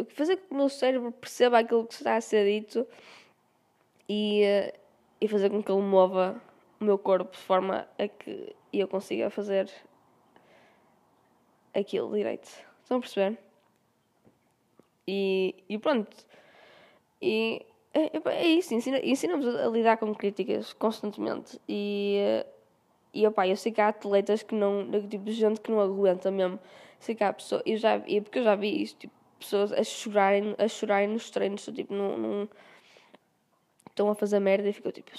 Fazer com que o meu cérebro perceba aquilo que está a ser dito e, e fazer com que ele mova o meu corpo de forma a que eu consiga fazer aquilo direito. Estão a perceber? E, e pronto. E é, é isso, ensina, ensinamos a, lidar com críticas constantemente. E, e opa, eu sei que há atletas que não, tipo gente que não aguenta mesmo. Sei que há pessoas, eu já, vi, porque eu já vi isso, tipo, pessoas a chorarem, a chorarem nos treinos, tipo, não, não estão a fazer merda e ficam tipo,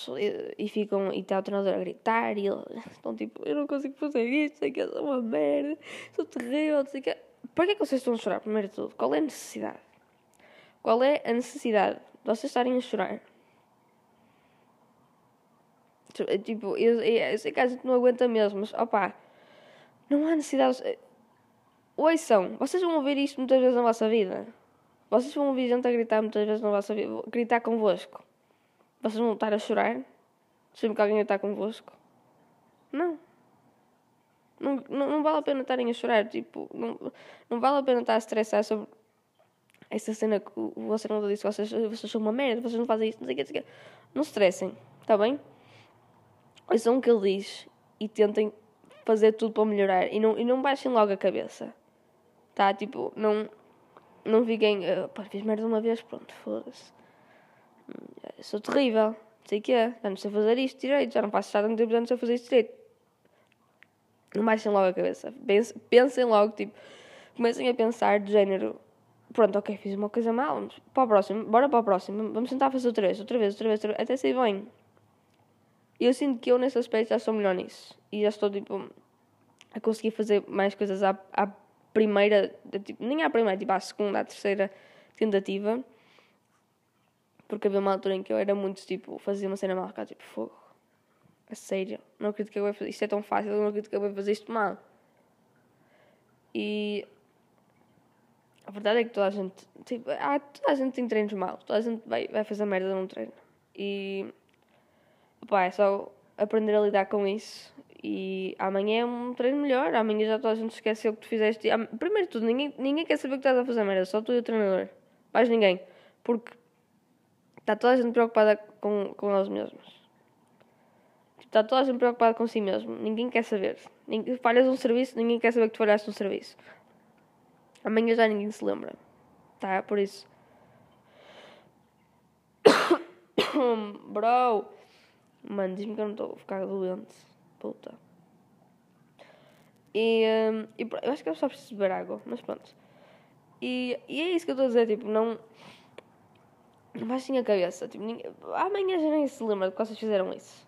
e ficam, e está o treinador a gritar e estão tipo, eu não consigo fazer isto, sei que é uma merda, sou terrível, sei que para que é que vocês estão a chorar, primeiro de tudo? Qual é a necessidade? Qual é a necessidade de vocês estarem a chorar? Tipo, eu, eu, sei que a gente não aguenta mesmo, mas opá, não há necessidade. São vocês vão ouvir isto muitas vezes na vossa vida. Vocês vão ouvir gente a gritar muitas vezes na vossa vida, gritar convosco. Vocês vão estar a chorar sempre que alguém está convosco? Não. Não, não, não, vale a pena estarem a chorar, tipo, não, não vale a pena estar a estressar sobre essa cena que você não disse, vocês, vocês são uma merda, vocês não fazem isso, não sei o que, não sei o que. Não se estressem, está bem? Ouçam o que ele diz e tentem fazer tudo para melhorar e não, e não baixem logo a cabeça, tá? Tipo, não, não fiquem, uh, pá, fiz merda uma vez, pronto, foda-se. Hum, sou terrível, não sei o que é, já não sei fazer isto direito, já não faço já tanto tempo, já não sei fazer isto direito não baixem logo a cabeça. Pensem logo, tipo, comecem a pensar do género. Pronto, ok, fiz uma coisa mal, vamos para o próximo, bora para o próximo, vamos tentar fazer outra vez, outra vez, outra vez, outra vez até sair bem. Eu sinto que eu nesse aspecto já sou melhor nisso. E já estou, tipo, a conseguir fazer mais coisas à, à primeira, nem à primeira, tipo, à segunda, à terceira tentativa. Porque havia uma altura em que eu era muito, tipo, fazia uma cena mal, ficava tipo, fogo a sério, não acredito que eu vou fazer isto. é tão fácil, não acredito que eu vou fazer isto mal. E a verdade é que toda a gente, tipo, ah, toda a gente tem treinos mal, toda a gente vai, vai fazer merda num treino. E pá, é só aprender a lidar com isso. E amanhã é um treino melhor, amanhã já toda a gente esqueceu o que tu fizeste. Primeiro de tudo, ninguém, ninguém quer saber o que estás a fazer merda, só tu e o treinador. Mais ninguém. Porque está toda a gente preocupada com, com eles mesmos. Está toda a gente preocupada com si mesmo. Ninguém quer saber. Ninguém, falhas um serviço, ninguém quer saber que tu falhaste um serviço. Amanhã já ninguém se lembra. Tá? Por isso. Bro! Mano, diz-me que eu não estou a ficar doente. E, um, e eu acho que eu só preciso beber água, mas pronto. E, e é isso que eu estou a dizer, tipo, não. Não baixem a cabeça. Tipo, ninguém, amanhã já nem se lembra de que vocês fizeram isso.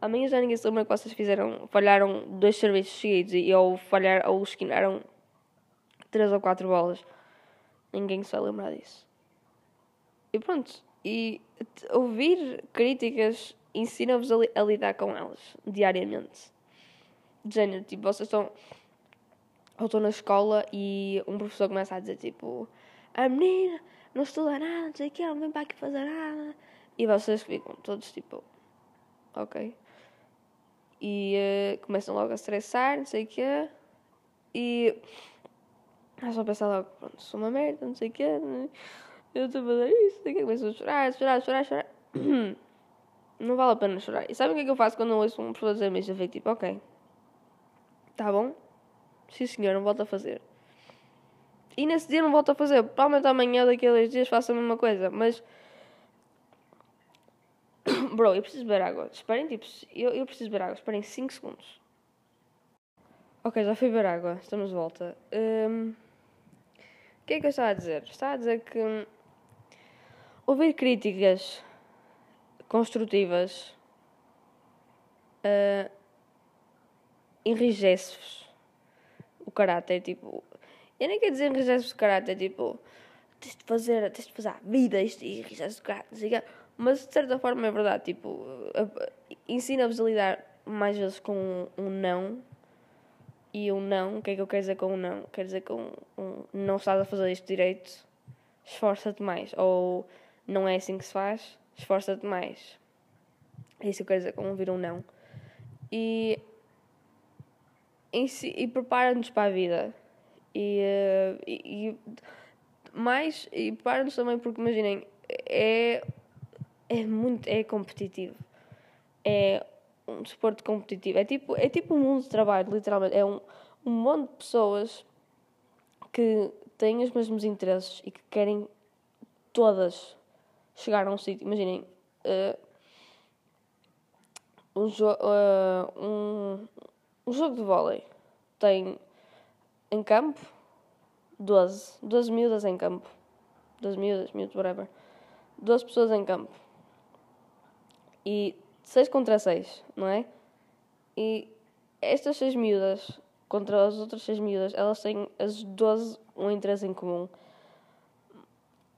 Amanhã já ninguém se lembra que vocês fizeram, falharam dois serviços seguidos e ou falhar ou esquinaram três ou quatro bolas. Ninguém se vai lembrar disso. E pronto. E ouvir críticas ensina-vos a, li a, lidar com elas diariamente. De género, tipo, vocês estão. Ou estão na escola e um professor começa a dizer tipo: A menina não estuda nada, não sei o que, não vem para aqui fazer nada. E vocês ficam todos tipo: Ok e uh, começam logo a estressar, não sei o quê, e é só pensar logo, pronto, sou uma merda, não sei o né? eu estou a fazer isso, não sei o quê, começam a chorar, chorar, chorar, chorar. não vale a pena chorar. E sabem o que é que eu faço quando eu ouço um professor dizer isso? Eu fico tipo, ok, tá bom, sim senhor, não volto a fazer. E nesse dia não volto a fazer, provavelmente amanhã, daqui a dois dias, faço a mesma coisa, mas Bro, eu preciso beber água. Esperem, tipo, eu, eu preciso beber água. Esperem 5 segundos. Ok, já fui beber água. Estamos de volta. Um, o que é que eu estava a dizer? Estava a dizer que hum, ouvir críticas construtivas uh, enrijece-vos o caráter. Tipo, eu nem quero dizer enrijece-vos o caráter. Tipo, tens de fazer, tens de fazer a vida isto e enrijece o caráter. Mas de certa forma é verdade, tipo, ensina-vos a lidar mais vezes com um não. E um não, o que é que eu quero dizer com um não? Quer dizer que um, um não estás a fazer isto direito, esforça-te mais. Ou não é assim que se faz, esforça-te mais. É isso que eu quero dizer com ouvir um não. E, e, prepara-nos para a vida. E, uh, e, e mais, e prepara-nos também porque imaginem, é é muito é competitivo. É um desporto competitivo. É tipo, é tipo um mundo de trabalho, literalmente. É um, um monte de pessoas que têm os mesmos interesses e que querem todas chegar a um sítio. Imaginem, uh, um, jo uh, um, um jogo de vôlei tem em campo 12, 12 miúdas em campo. 12 miúdas, miúdos, whatever. 12 pessoas em campo e 6 contra 6, não é? E estas 6 miúdas contra as outras 6 miúdas, elas têm as 12 um interesse em comum.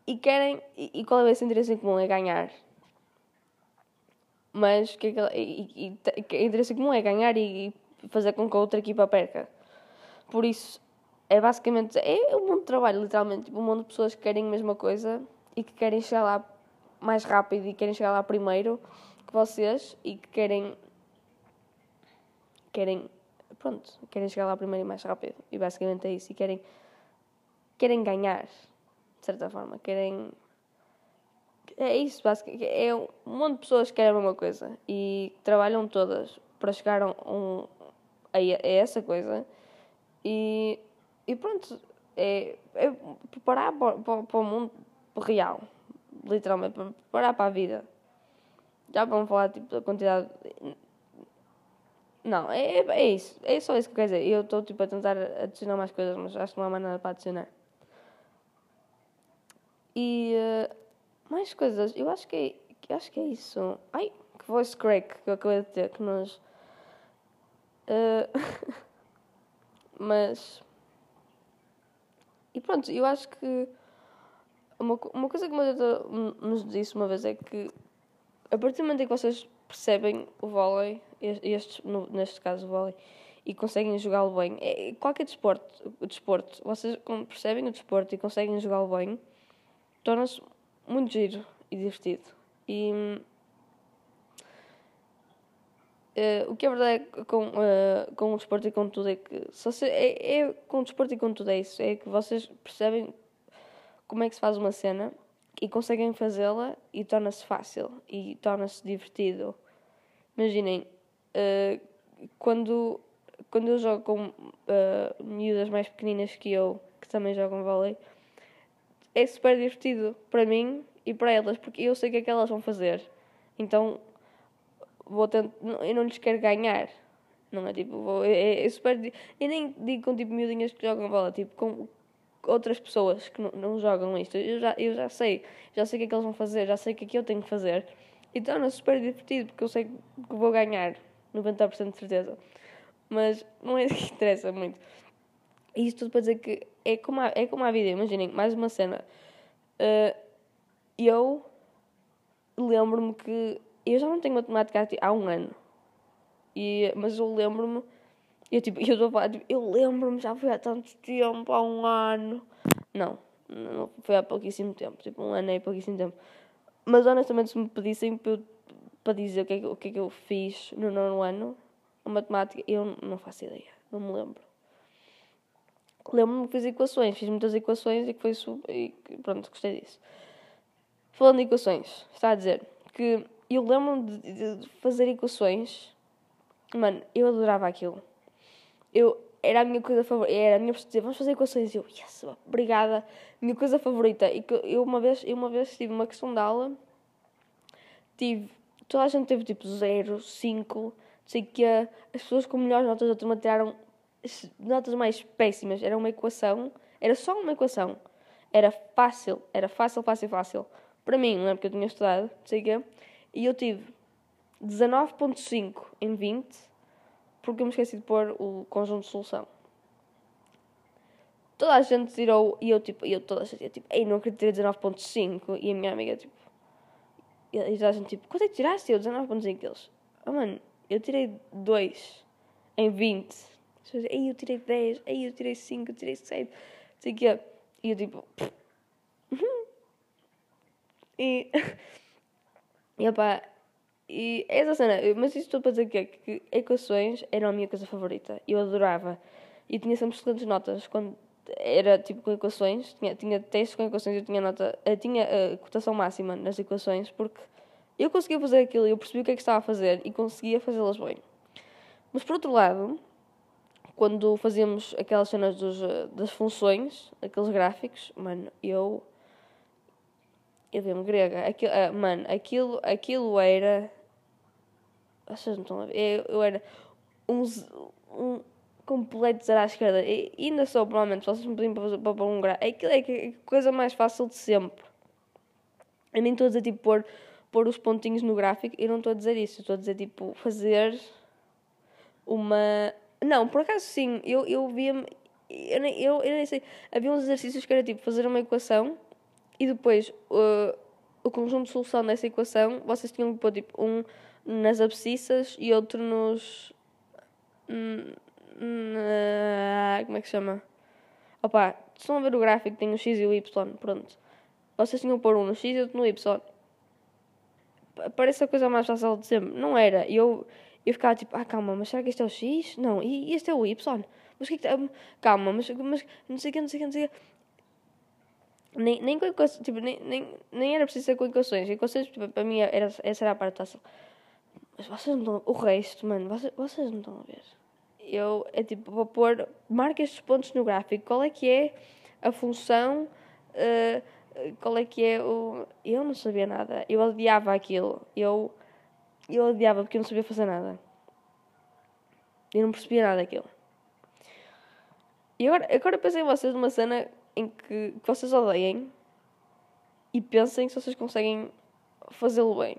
E querem. E, e qual é esse interesse em comum? É ganhar. Mas que é e, e, que a interesse comum é ganhar e, e fazer com que a outra equipa perca. Por isso, é basicamente. É um mundo de trabalho, literalmente. Tipo, um mundo de pessoas que querem a mesma coisa e que querem chegar lá mais rápido e querem chegar lá primeiro que vocês e que querem. Querem. Pronto, querem chegar lá primeiro e mais rápido. E basicamente é isso. E querem. Querem ganhar, de certa forma. Querem. É isso, basicamente. É um monte de pessoas que querem a mesma coisa e trabalham todas para chegar a, um, a, a essa coisa. E, e pronto, é, é preparar para, para, para o mundo real literalmente, para preparar para a vida. Já vamos falar tipo, da quantidade. Não, é, é, é isso. É só isso que quer dizer. Eu estou tipo, a tentar adicionar mais coisas, mas acho que não há mais nada para adicionar. E uh, mais coisas. Eu acho que é, que acho que é isso. Ai, que voice crack que eu acabei de ter, que nós. Uh, mas. E pronto, eu acho que uma, uma coisa que uma doutora nos disse uma vez é que a partir do momento em que vocês percebem o vôlei, este, no, neste caso o vôlei, e conseguem jogá-lo bem, é, qualquer desporto, desporto, vocês percebem o desporto e conseguem jogá-lo bem, torna-se muito giro e divertido. E uh, o que é verdade é com, uh, com o desporto e com tudo é que só se, é, é com o desporto e com tudo é isso, é que vocês percebem como é que se faz uma cena e conseguem fazê-la e torna-se fácil e torna-se divertido. Imaginem, uh, quando, quando eu jogo com uh, miúdas mais pequeninas que eu, que também jogam vôlei, é super divertido para mim e para elas, porque eu sei o que é que elas vão fazer. Então, vou tentar, eu não lhes quero ganhar. Não é tipo, vou, é, é super. Eu nem digo com tipo miudinhas que jogam bola, tipo com outras pessoas que não, não, jogam isto. Eu já, eu já sei, já sei o que é que eles vão fazer, já sei o que é que eu tenho que fazer. E torna-se super divertido porque eu sei que vou ganhar 90% de certeza. Mas não é isso que interessa muito. E isto tudo para dizer que é como a, é como a vida. Imaginem, mais uma cena. Uh, eu lembro-me que. Eu já não tenho matemática há um ano. E, mas eu lembro-me eu, tipo, eu falar, tipo, eu lembro-me, já foi há tanto tempo, há um ano. Não, não foi há pouquíssimo tempo, tipo, um ano é pouquíssimo tempo. Mas honestamente, se me pedissem para, para dizer o que, é que, o que é que eu fiz no nono ano, a matemática, eu não faço ideia, não me lembro. Lembro-me que fiz equações, fiz muitas equações e que foi super. E pronto, gostei disso. Falando de equações, está a dizer que eu lembro-me de, de fazer equações, mano, eu adorava aquilo eu, era a minha coisa favorita, era a minha dizer, vamos fazer equações, e eu, yes, obrigada, minha coisa favorita, e que eu uma vez, eu uma vez tive uma questão de aula, tive, toda a gente teve tipo 0, 5, sei que as pessoas com melhores notas da turma tiraram notas mais péssimas, era uma equação, era só uma equação, era fácil, era fácil, fácil, fácil, para mim, não é porque eu tinha estudado, sei que, e eu tive 19.5 em 20, porque eu me esqueci de pôr o conjunto de solução. Toda a gente tirou, e eu tipo, eu toda a gente tipo, ei, não acredito ter 19.5, e a minha amiga tipo, e toda a gente tipo, quanto é que tiraste? Eu 19.5, eles, oh mano, eu tirei 2 em 20. Ei, eu tirei 10, ei, eu tirei 5, eu tirei 7, sei que E eu tipo, e, e opá, e essa cena, mas isto estou para dizer que, é que equações eram a minha coisa favorita. Eu adorava. E tinha sempre excelentes notas. Quando era tipo com equações, tinha, tinha testes com equações, eu tinha nota, eu tinha a cotação máxima nas equações, porque eu conseguia fazer aquilo, eu percebi o que é que estava a fazer e conseguia fazê-las bem. Mas por outro lado, quando fazíamos aquelas cenas dos, das funções, aqueles gráficos, mano, eu. Eu dei-me grega. Aquilo, uh, mano, aquilo, aquilo era vocês não estão a ver. Eu, eu era um, um completo zero à esquerda. E ainda sou, provavelmente, vocês me pediam para, para pôr um grau. Aquilo é a coisa mais fácil de sempre. Eu nem estou a dizer tipo pôr, pôr os pontinhos no gráfico. Eu não estou a dizer isso. estou a dizer tipo fazer uma. Não, por acaso sim. Eu, eu via-me. Eu, eu, eu nem sei. Havia uns exercícios que era tipo fazer uma equação e depois uh, o conjunto de solução dessa equação vocês tinham que pôr tipo um nas abscissas e outro nos. Na, como é que se chama? Opa, estão a ver o gráfico, tem o X e o Y, pronto. Vocês tinham que pôr um no X e outro no Y. Parece a coisa mais fácil de sempre. Não era. E eu, ficava tipo, ah, calma, mas será que este é o X? Não, e este é o Y? Mas que, que tá? Calma, mas, mas não sei o que, não sei o que, não sei o que. Nem, nem tipo, nem, nem, nem era preciso ser com equações. Equações, tipo, para mim, era, essa era a parte fácil. Mas vocês não estão. O resto, mano, vocês, vocês não estão a ver. Eu, é tipo, vou pôr. Marca estes pontos no gráfico. Qual é que é a função. Uh, qual é que é o. Eu não sabia nada. Eu odiava aquilo. Eu. Eu odiava porque eu não sabia fazer nada. Eu não percebia nada daquilo. E agora, agora pensei em vocês numa cena em que, que vocês odeiem e pensem se vocês conseguem fazê-lo bem.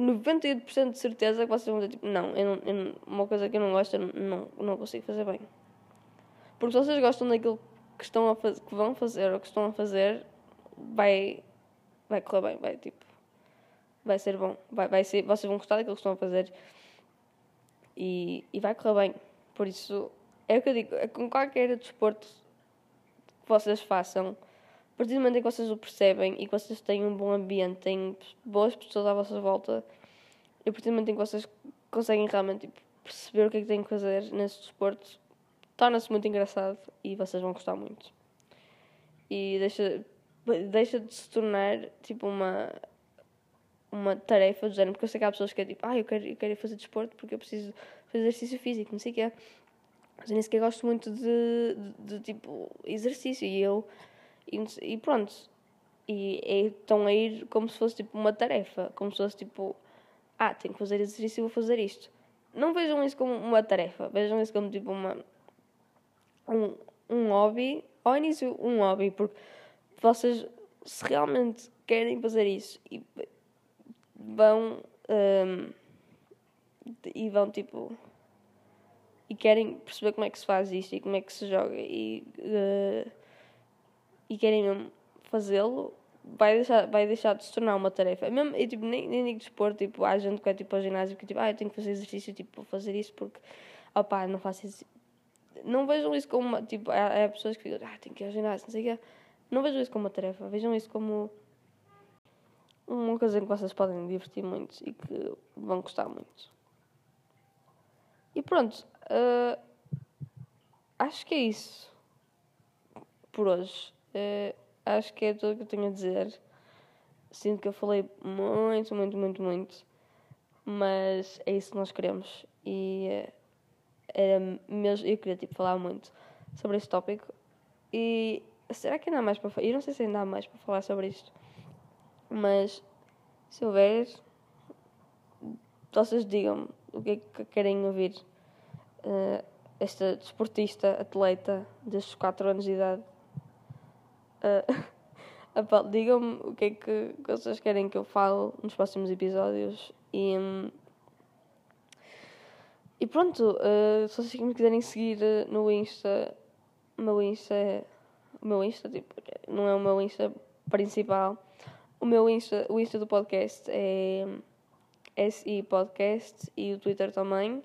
98% de certeza que vocês vão dizer tipo, não, eu não, eu uma coisa que eu não gosto, eu não, não consigo fazer bem. Porque se vocês gostam daquilo que, estão a faz, que vão fazer ou que estão a fazer, vai, vai correr bem, vai tipo, vai ser bom, vai, vai ser, vocês vão gostar daquilo que estão a fazer e, e vai correr bem. Por isso, é o que eu digo, é com qualquer desporto que vocês façam, a partir do momento em que vocês o percebem e que vocês têm um bom ambiente, têm boas pessoas à vossa volta, e a partir do momento em que vocês conseguem realmente tipo, perceber o que é que têm que fazer nesse desporto, torna-se muito engraçado e vocês vão gostar muito. E deixa, deixa de se tornar tipo uma, uma tarefa do género, porque eu sei que há pessoas que é tipo, ah, eu quero, eu quero fazer desporto porque eu preciso fazer exercício físico, não sei o que é. Mas eu nem sequer gosto muito de, de, de tipo exercício e eu e, e pronto. E é, estão a ir como se fosse tipo uma tarefa, como se fosse tipo, ah, tenho que fazer exercício e vou fazer isto. Não vejam isso como uma tarefa, vejam isso como tipo uma um, um hobby, ao início um hobby, porque vocês se realmente querem fazer isso e vão um, e vão tipo e querem perceber como é que se faz isto e como é que se joga e, uh, e querem mesmo fazê-lo, vai deixar, vai deixar de se tornar uma tarefa. Mesmo, eu, tipo, nem, nem digo desporto, tipo, há gente que é tipo ao ginásio que tipo, ah, eu tenho que fazer exercício, tipo, vou fazer isso porque, opá, não faço isso. Não vejam isso como uma, tipo, há, há pessoas que ficam, ah, tenho que ir ao ginásio, não sei o quê. Não vejam isso como uma tarefa, vejam isso como uma coisa em que vocês podem divertir muito e que vão gostar muito. E pronto, uh, acho que é isso por hoje. Uh, acho que é tudo o que eu tenho a dizer. Sinto que eu falei muito, muito, muito, muito. Mas é isso que nós queremos. E uh, era mesmo, eu queria tipo, falar muito sobre este tópico. E será que ainda há mais para falar? Eu não sei se ainda há mais para falar sobre isto. Mas se houver, vocês digam-me o que é que querem ouvir uh, esta desportista, atleta destes 4 anos de idade. Uh, Digam-me o que é que vocês querem que eu fale nos próximos episódios e. Um, e pronto, uh, se vocês me quiserem seguir no Insta, o meu Insta é. O meu Insta, tipo, não é o meu Insta principal. O meu Insta, o Insta do podcast é SI Podcast e o Twitter também.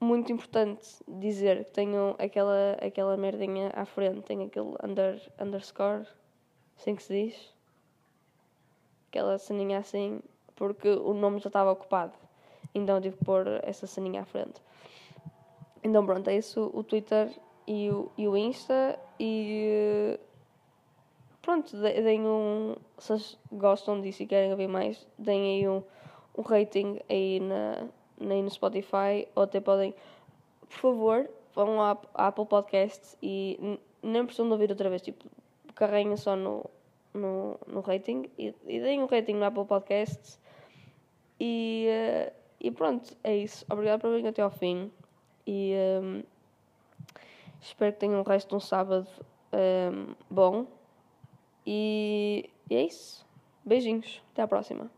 Muito importante dizer que tenham aquela, aquela merdinha à frente, tem aquele under, underscore, assim que se diz. Aquela ceninha assim, porque o nome já estava ocupado. Então tive que pôr essa ceninha à frente. Então pronto, é isso o Twitter e o, e o Insta e pronto, deem um. Se gostam disso e querem ouvir mais, deem aí um, um rating aí na, aí no Spotify ou até podem, por favor, vão à, à Apple Podcasts e nem precisam de ouvir outra vez, tipo, carreguem só no, no, no rating e, e deem um rating no Apple Podcasts e, uh, e pronto, é isso. Obrigado por virem até ao fim e um, espero que tenham o resto de um sábado um, bom. E, e é isso. Beijinhos. Até à próxima.